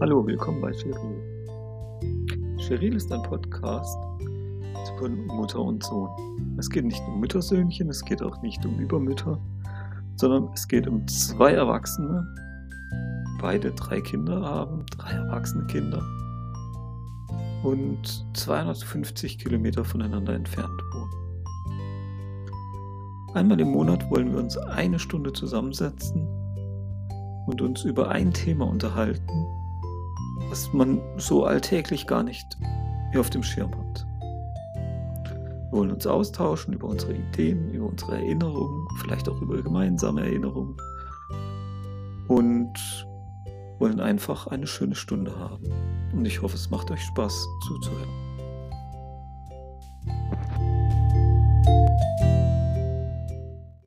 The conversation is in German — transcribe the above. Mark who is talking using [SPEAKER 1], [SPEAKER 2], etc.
[SPEAKER 1] Hallo, willkommen bei Cheryl. Cheryl ist ein Podcast von Mutter und Sohn. Es geht nicht um Müttersöhnchen, es geht auch nicht um Übermütter, sondern es geht um zwei Erwachsene, beide drei Kinder haben, drei erwachsene Kinder und 250 Kilometer voneinander entfernt wohnen. Einmal im Monat wollen wir uns eine Stunde zusammensetzen und uns über ein Thema unterhalten, was man so alltäglich gar nicht hier auf dem Schirm hat. Wir wollen uns austauschen über unsere Ideen, über unsere Erinnerungen, vielleicht auch über gemeinsame Erinnerungen und wollen einfach eine schöne Stunde haben. Und ich hoffe, es macht euch Spaß zuzuhören.